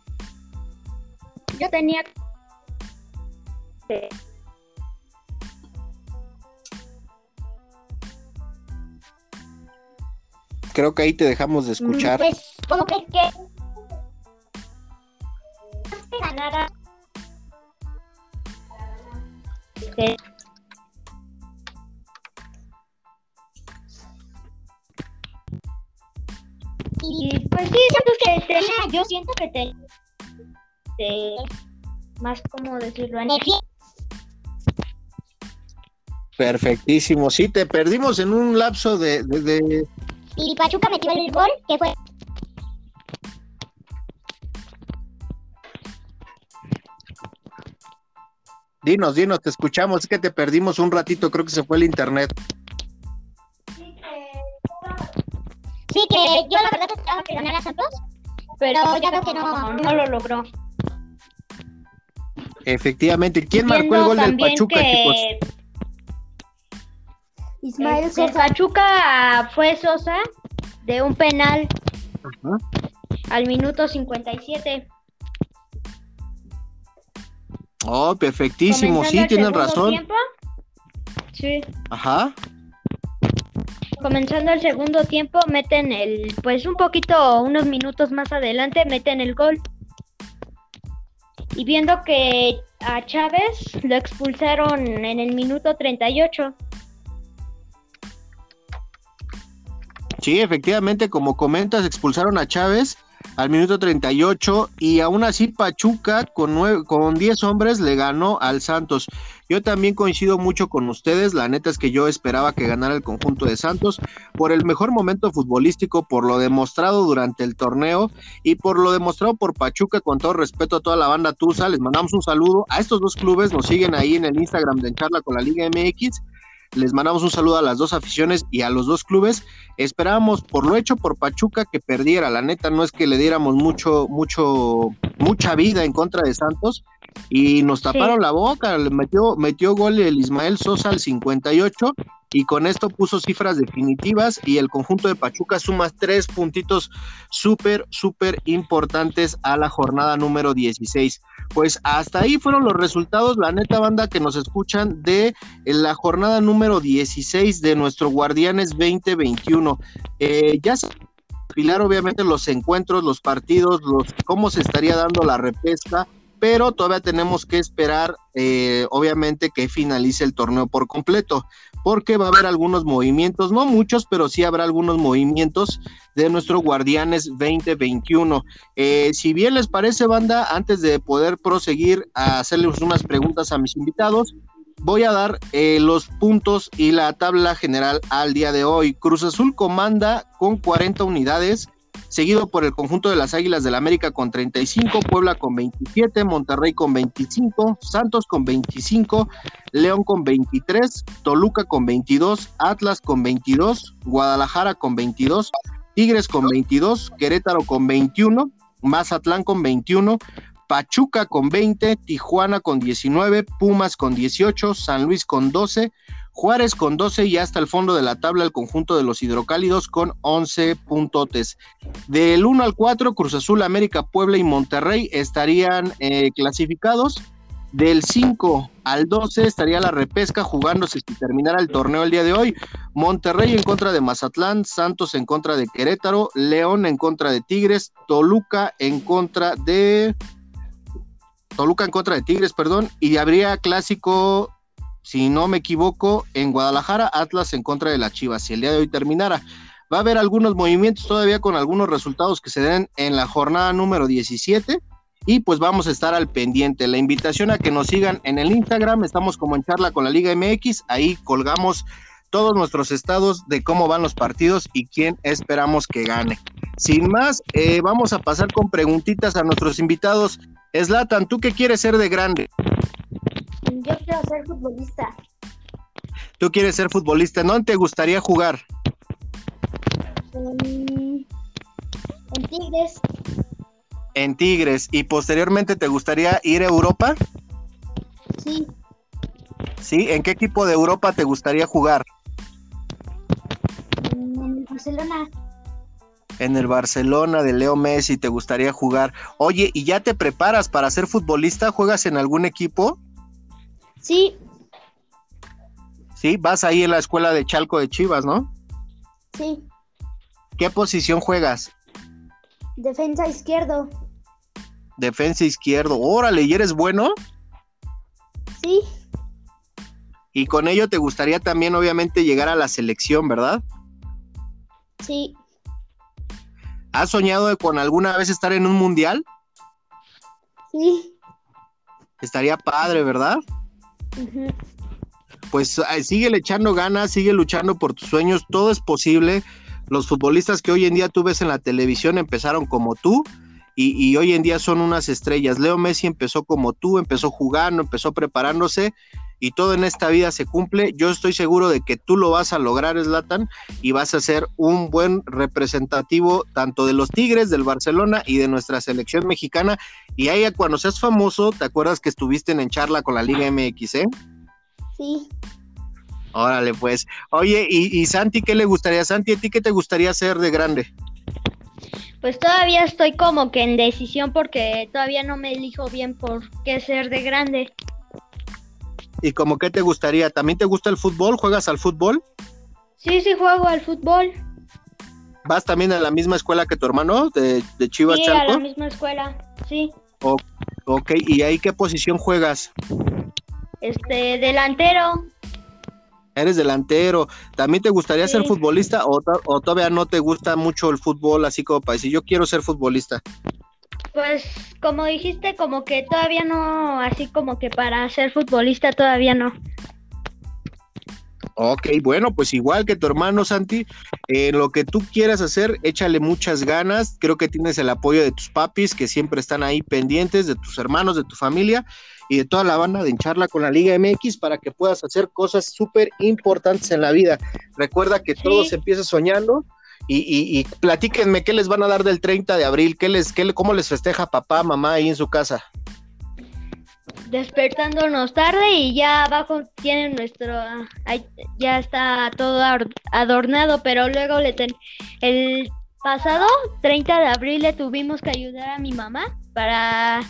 yo tenía Creo que ahí te dejamos de escuchar. Pues, como que, que que ganara este, y pues sí siento que tenía yo siento que este, más como decirlo energía Perfectísimo. Sí, te perdimos en un lapso de, de- de- y Pachuca metió el gol que fue Dinos, dinos, te escuchamos. Es que te perdimos un ratito, creo que se fue el internet. Sí, que yo la verdad esperaba que ganara Santos, pero yo creo que no, no lo logró. Efectivamente. ¿Quién marcó el gol del Pachuca, chicos? Ismael este, Sosa. Pachuca fue Sosa de un penal Ajá. al minuto 57. Oh, perfectísimo. Comenzando Sí, el tienen segundo razón. tiempo. Sí. Ajá. Comenzando el segundo tiempo, meten el, pues un poquito, unos minutos más adelante, meten el gol. Y viendo que a Chávez lo expulsaron en el minuto 38. Sí, efectivamente, como comentas, expulsaron a Chávez al minuto 38 y aún así Pachuca con, nueve, con 10 hombres le ganó al Santos. Yo también coincido mucho con ustedes, la neta es que yo esperaba que ganara el conjunto de Santos por el mejor momento futbolístico, por lo demostrado durante el torneo y por lo demostrado por Pachuca, con todo respeto a toda la banda Tusa, les mandamos un saludo a estos dos clubes, nos siguen ahí en el Instagram de Charla con la Liga MX les mandamos un saludo a las dos aficiones y a los dos clubes. Esperábamos por lo hecho por Pachuca que perdiera. La neta no es que le diéramos mucho, mucho, mucha vida en contra de Santos y nos taparon la boca. Metió, metió gol el Ismael Sosa al 58 y con esto puso cifras definitivas y el conjunto de Pachuca suma tres puntitos súper, súper importantes a la jornada número 16. Pues hasta ahí fueron los resultados, la neta banda que nos escuchan de la jornada número 16 de nuestro Guardianes 2021. Eh, ya se pilar obviamente los encuentros, los partidos, los cómo se estaría dando la repesca pero todavía tenemos que esperar, eh, obviamente, que finalice el torneo por completo, porque va a haber algunos movimientos, no muchos, pero sí habrá algunos movimientos de nuestro Guardianes 2021. Eh, si bien les parece, banda, antes de poder proseguir a hacerles unas preguntas a mis invitados, voy a dar eh, los puntos y la tabla general al día de hoy. Cruz Azul comanda con 40 unidades seguido por el conjunto de las Águilas del la América con 35, Puebla con 27, Monterrey con 25, Santos con 25, León con 23, Toluca con 22, Atlas con 22, Guadalajara con 22, Tigres con 22, Querétaro con 21, Mazatlán con 21, Pachuca con 20, Tijuana con 19, Pumas con 18, San Luis con 12, Juárez con 12 y hasta el fondo de la tabla el conjunto de los hidrocálidos con 11 puntotes. Del 1 al 4, Cruz Azul, América, Puebla y Monterrey estarían eh, clasificados. Del 5 al 12 estaría la repesca jugándose si terminara el torneo el día de hoy. Monterrey en contra de Mazatlán, Santos en contra de Querétaro, León en contra de Tigres, Toluca en contra de Toluca en contra de Tigres, perdón, y habría clásico si no me equivoco, en Guadalajara, Atlas en contra de la Chivas. Si el día de hoy terminara, va a haber algunos movimientos todavía con algunos resultados que se den en la jornada número 17 y pues vamos a estar al pendiente. La invitación a que nos sigan en el Instagram, estamos como en charla con la Liga MX, ahí colgamos todos nuestros estados de cómo van los partidos y quién esperamos que gane. Sin más, eh, vamos a pasar con preguntitas a nuestros invitados. Slatan, ¿tú qué quieres ser de grande? Yo quiero ser futbolista. Tú quieres ser futbolista, ¿no te gustaría jugar? En, en Tigres. En Tigres. ¿Y posteriormente te gustaría ir a Europa? Sí. ¿Sí? ¿En qué equipo de Europa te gustaría jugar? En el Barcelona. En el Barcelona de Leo Messi te gustaría jugar. Oye, ¿y ya te preparas para ser futbolista? ¿Juegas en algún equipo? Sí. Sí, vas ahí en la escuela de Chalco de Chivas, ¿no? Sí. ¿Qué posición juegas? Defensa izquierdo. Defensa izquierdo. Órale, ¿y eres bueno? Sí. Y con ello te gustaría también, obviamente, llegar a la selección, ¿verdad? Sí. ¿Has soñado con alguna vez estar en un mundial? Sí. Estaría padre, ¿verdad? Pues sigue echando ganas, sigue luchando por tus sueños, todo es posible. Los futbolistas que hoy en día tú ves en la televisión empezaron como tú y, hoy en día son unas estrellas. Leo Messi empezó como tú, empezó jugando, empezó preparándose y todo en esta vida se cumple. Yo estoy seguro de que tú lo vas a lograr, Slatan, y vas a ser un buen representativo tanto de los Tigres, del Barcelona y de nuestra selección mexicana. Y ahí cuando seas famoso, ¿te acuerdas que estuviste en, charla con la Liga MX, eh? Sí. Órale, pues. Oye, ¿y, y Santi qué le gustaría? Santi, ¿a ti qué te gustaría ser de grande? Pues todavía estoy como que en decisión porque todavía no me elijo bien por qué ser de grande. ¿Y como qué te gustaría? ¿También te gusta el fútbol? ¿Juegas al fútbol? Sí, sí juego al fútbol. ¿Vas también a la misma escuela que tu hermano de, de Chivas sí, Chalco? a la misma escuela, sí. O, ok, ¿y ahí qué posición juegas? Este, delantero. Eres delantero. ¿También te gustaría ser Sí. futbolista o, o todavía no te gusta mucho el fútbol así como para decir yo quiero ser futbolista? Pues como dijiste, como que todavía no, así como que para ser futbolista todavía no. Ok, bueno, pues igual que tu hermano Santi, en lo que tú quieras hacer, échale muchas ganas. Creo que tienes el apoyo de tus papis que siempre están ahí pendientes, de tus hermanos, de tu familia y de toda la banda de hincharla con la Liga MX para que puedas hacer cosas súper importantes en la vida. Recuerda que todo se empieza soñando. Y, y, platíquenme qué les van a dar del 30 de abril, qué les, qué, cómo les festeja papá, mamá ahí en su casa. Despertándonos tarde y ya abajo tienen nuestro, ya está todo adornado, pero luego le el pasado 30 de abril le tuvimos que ayudar a mi mamá para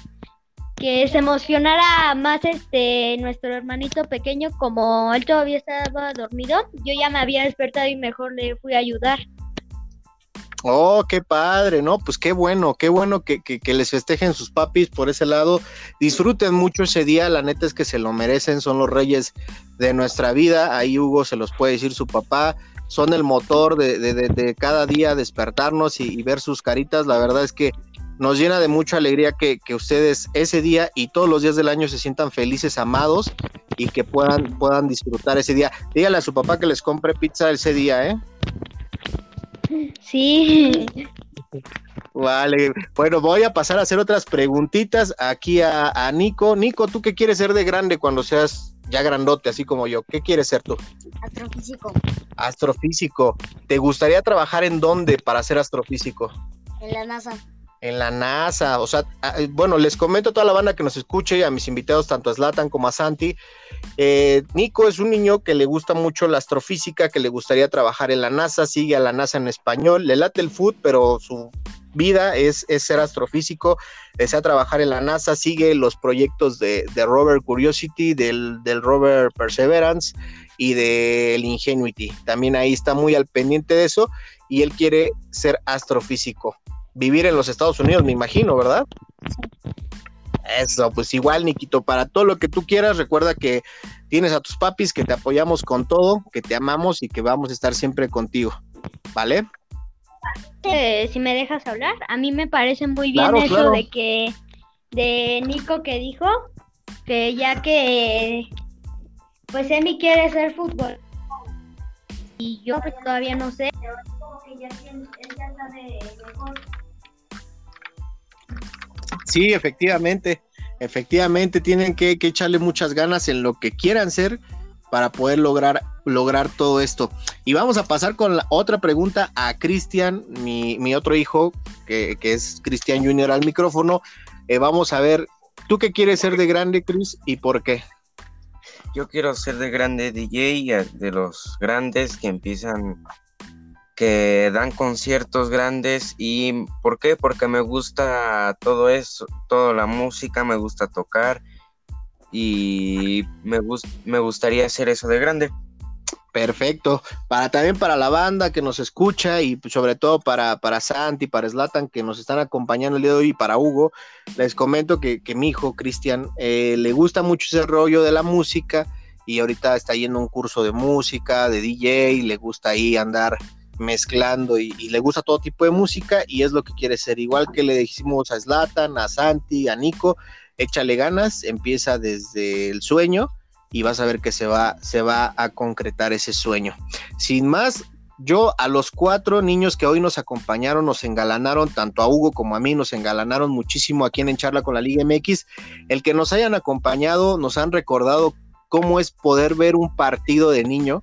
que se emocionara más este nuestro hermanito pequeño, como él todavía estaba dormido, yo ya me había despertado y mejor le fui a ayudar. Oh, qué padre, ¿no? Pues qué bueno, qué bueno que, que, que les festejen sus papis por ese lado. Disfruten mucho ese día, la neta es que se lo merecen, son los reyes de nuestra vida. Ahí Hugo se los puede decir su papá, son el motor de, de, de, de cada día despertarnos y, ver sus caritas. La verdad es que nos llena de mucha alegría que, que, ustedes ese día y todos los días del año se sientan felices, amados y que puedan, puedan disfrutar ese día. Dígale a su papá que les compre pizza ese día, ¿eh? Sí. Vale, bueno, voy a pasar a hacer otras preguntitas aquí a, a, Nico. Nico, ¿tú qué quieres ser de grande cuando seas ya grandote, así como yo? ¿Qué quieres ser tú? Astrofísico. Astrofísico. ¿Te gustaría trabajar en dónde para ser astrofísico? En la NASA. En la NASA, o sea, bueno, les comento a toda la banda que nos escuche y a mis invitados, tanto a Slatan como a Santi. Eh, Nico es un niño que le gusta mucho la astrofísica, que le gustaría trabajar en la NASA, sigue a la NASA en español, le late el food, pero su vida es, ser astrofísico, desea trabajar en la NASA, sigue los proyectos de, rover Curiosity, del, del rover Perseverance y del Ingenuity. También ahí está muy al pendiente de eso y él quiere ser astrofísico vivir en los Estados Unidos, me imagino, ¿verdad? Eso, pues igual, Niquito, para todo lo que tú quieras, recuerda que tienes a tus papis, que te apoyamos con todo, que te amamos y que vamos a estar siempre contigo, ¿vale? Eh, si me dejas hablar, a mí me parece muy bien Claro, eso claro. de que, de Nico que dijo, que ya que, pues Emi quiere ser fútbol, y yo pues, todavía no sé, pero supongo que ya, tiene- él ya sabe mejor. Sí, efectivamente, efectivamente tienen que, echarle muchas ganas en lo que quieran ser para poder lograr, lograr todo esto. Y vamos a pasar con la otra pregunta a Cristian, mi, mi otro hijo, que, que es Cristian Junior al micrófono. Eh, vamos a ver, ¿tú qué quieres ser de grande, Cris, y por qué? Yo quiero ser de grande DJ, de los grandes que empiezan, que dan conciertos grandes. ¿Y por qué? Porque me gusta todo eso, toda la música, me gusta tocar y me, gust me gustaría hacer eso de grande. Perfecto. Para también para la banda que nos escucha y sobre todo para, para Santi, para Slatan que nos están acompañando el día de hoy y para Hugo, les comento que, que mi hijo Cristian eh, le gusta mucho ese rollo de la música y ahorita está yendo un curso de música, de DJ, le gusta ahí andar mezclando y, le gusta todo tipo de música y es lo que quiere ser. Igual que le dijimos a Slatan, a Santi, a Nico, échale ganas, empieza desde el sueño y vas a ver que se va, se va a concretar ese sueño. Sin más, yo a los cuatro niños que hoy nos acompañaron, nos engalanaron, tanto a Hugo como a mí, nos engalanaron muchísimo aquí en En Charla con la Liga MX. El que nos hayan acompañado, nos han recordado cómo es poder ver un partido de niño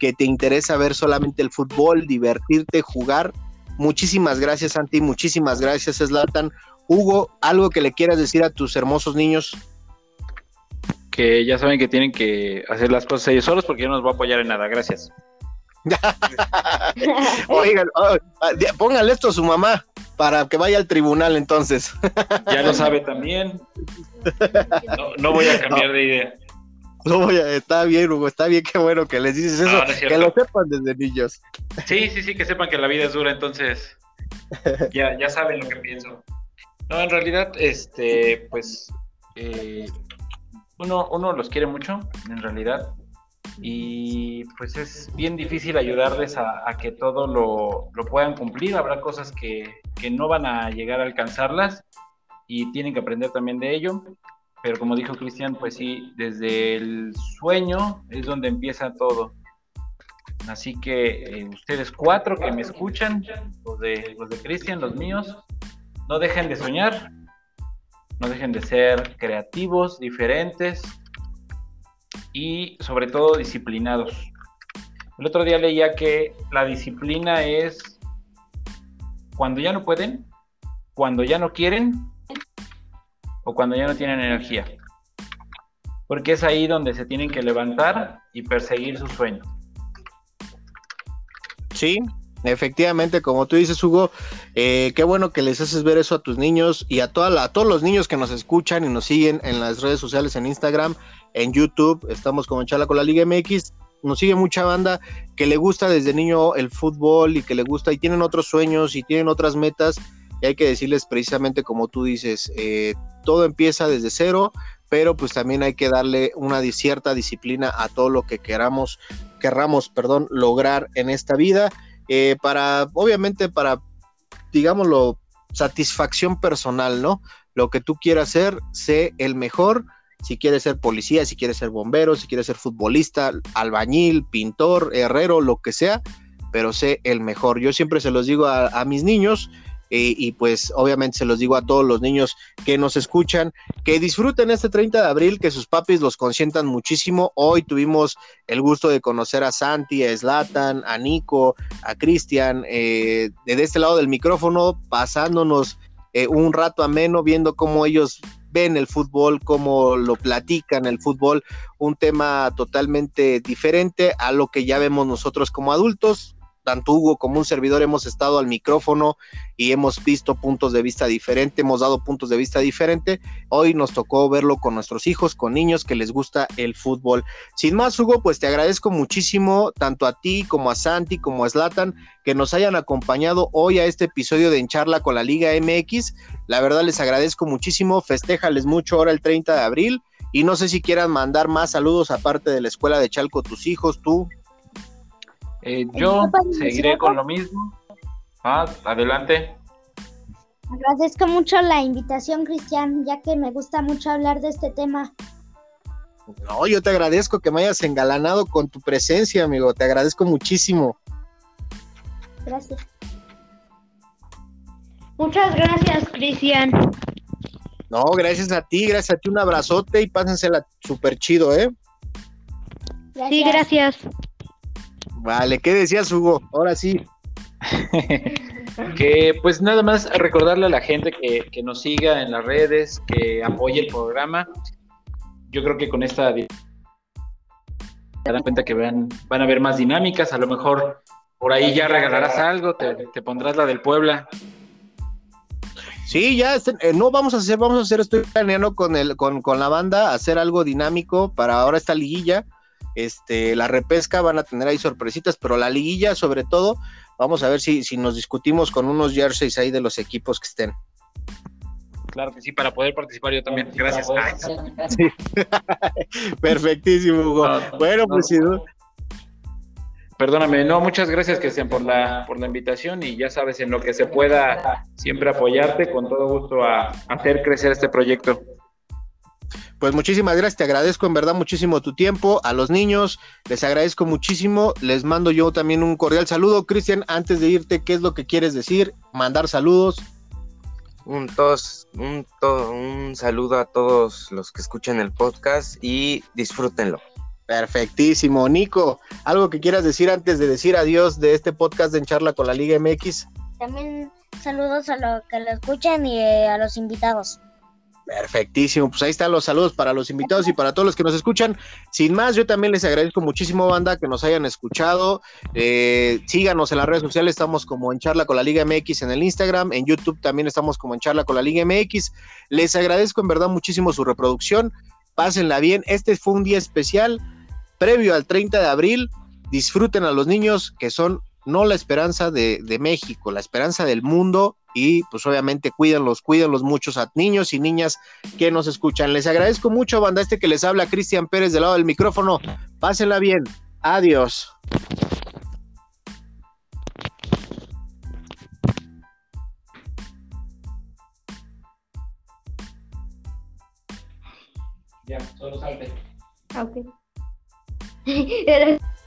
que te interesa ver solamente el fútbol, divertirte, jugar. Muchísimas gracias, Santi, muchísimas gracias, Slatan. Hugo, algo que le quieras decir a tus hermosos niños que ya saben que tienen que hacer las cosas ellos solos porque yo no los voy a apoyar en nada. Gracias. [LAUGHS] Oigan, oh, póngale esto a su mamá para que vaya al tribunal entonces. ya lo sabe también. [LAUGHS] No, no voy a cambiar no. de idea. [LAUGHS] No voy a, está bien, Hugo, está bien, qué bueno que les dices eso, no, no que lo sepan desde niños. Sí, sí, sí, que sepan que la vida es dura, entonces [LAUGHS] ya, ya saben lo que pienso. No, en realidad, este, pues, eh, uno, uno los quiere mucho, en realidad. y pues es bien difícil ayudarles a, que todo lo, puedan cumplir. Habrá cosas que, que, no van a llegar a alcanzarlas y tienen que aprender también de ello. Pero como dijo Cristian, pues sí, desde el sueño es donde empieza todo. Así que eh, ustedes cuatro que me escuchan, los de, los de Cristian, los míos, no dejen de soñar, no dejen de ser creativos, diferentes y sobre todo disciplinados. El otro día leía que la disciplina es cuando ya no pueden, cuando ya no quieren o cuando ya no tienen energía. Porque es ahí donde se tienen que levantar y perseguir sus sueños. Sí, efectivamente, como tú dices, Hugo, eh, qué bueno que les haces ver eso a tus niños y a, toda a todos los niños que nos escuchan y nos siguen en las redes sociales, en Instagram, en YouTube, estamos como Chala con la Liga MX. Nos sigue mucha banda que le gusta desde niño el fútbol y que le gusta y tienen otros sueños y tienen otras metas. Y hay que decirles precisamente como tú dices, eh, todo empieza desde cero, pero pues también hay que darle una cierta disciplina a todo lo que queramos, querramos, perdón, lograr en esta vida, eh, para, obviamente, para, digámoslo, satisfacción personal, ¿no? Lo que tú quieras hacer, sé el mejor, si quieres ser policía, si quieres ser bombero, si quieres ser futbolista, albañil, pintor, herrero, lo que sea, pero sé el mejor. Yo siempre se los digo a, mis niños, eh, y pues obviamente se los digo a todos los niños que nos escuchan, que disfruten este 30 de abril, que sus papis los consientan muchísimo. Hoy tuvimos el gusto de conocer a Santi, a Slatan, a Nico, a Cristian, eh, de este lado del micrófono, pasándonos eh, un rato ameno, viendo cómo ellos ven el fútbol, cómo lo platican el fútbol, un tema totalmente diferente a lo que ya vemos nosotros como adultos. Tanto Hugo como un servidor hemos estado al micrófono y hemos visto puntos de vista diferentes, hemos dado puntos de vista diferentes. Hoy nos tocó verlo con nuestros hijos, con niños que les gusta el fútbol. Sin más, Hugo, pues te agradezco muchísimo, tanto a ti como a Santi, como a Slatan, que nos hayan acompañado hoy a este episodio de En Charla con la Liga MX. La verdad les agradezco muchísimo, festéjales mucho ahora el 30 de abril y no sé si quieran mandar más saludos aparte de la escuela de Chalco, tus hijos, tú. Eh, yo seguiré con lo mismo. Ah, adelante. Agradezco mucho la invitación, Cristian, ya que me gusta mucho hablar de este tema. No, yo te agradezco que me hayas engalanado con tu presencia, amigo. Te agradezco muchísimo. Gracias. Muchas gracias, Cristian. No, gracias a ti, gracias a ti, un abrazote y pásensela súper chido, ¿eh? Sí, gracias. Vale, ¿qué decías, Hugo? Ahora sí. que pues nada más recordarle a la gente que, que, nos siga en las redes, que apoye el programa. Yo creo que con esta se darán cuenta que van, van a haber más dinámicas, a lo mejor por ahí ya regalarás algo, te, pondrás la del Puebla. Sí, ya eh, no vamos a hacer, vamos a hacer, estoy planeando con el, con, con la banda, hacer algo dinámico para ahora esta liguilla. Este, la repesca van a tener ahí sorpresitas, pero la liguilla, sobre todo, vamos a ver si, si nos discutimos con unos jerseys ahí de los equipos que estén. Claro que sí, para poder participar yo también. Gracias. [LAUGHS] Perfectísimo, Hugo. bueno, pues si no, Perdóname, no, muchas gracias, Cristian, por la, por la invitación y ya sabes, en lo que se pueda siempre apoyarte, con todo gusto a, hacer crecer este proyecto. Pues muchísimas gracias, te agradezco en verdad muchísimo tu tiempo. A los niños les agradezco muchísimo. Les mando yo también un cordial saludo. Cristian, antes de irte, ¿qué es lo que quieres decir? Mandar saludos. Un, tos, un, un saludo a todos los que escuchan el podcast y disfrútenlo. Perfectísimo. Nico, ¿algo que quieras decir antes de decir adiós de este podcast de En Charla con la Liga MX? También saludos a los que lo escuchan y eh, a los invitados. Perfectísimo, pues ahí están los saludos para los invitados y para todos los que nos escuchan. Sin más, yo también les agradezco muchísimo, banda, que nos hayan escuchado. Eh, síganos en las redes sociales, estamos como en Charla con la Liga MX en el Instagram, en YouTube también estamos como en Charla con la Liga MX. Les agradezco en verdad muchísimo su reproducción. Pásenla bien, este fue un día especial previo al 30 de abril, disfruten a los niños que son no la esperanza de, México, la esperanza del mundo y pues obviamente cuídenlos, cuídenlos muchos a niños y niñas que nos escuchan. Les agradezco mucho, banda, este que les habla Cristian Pérez del lado del micrófono. Pásenla bien. Adiós. Ya, solo salte. Ah, ok. [LAUGHS]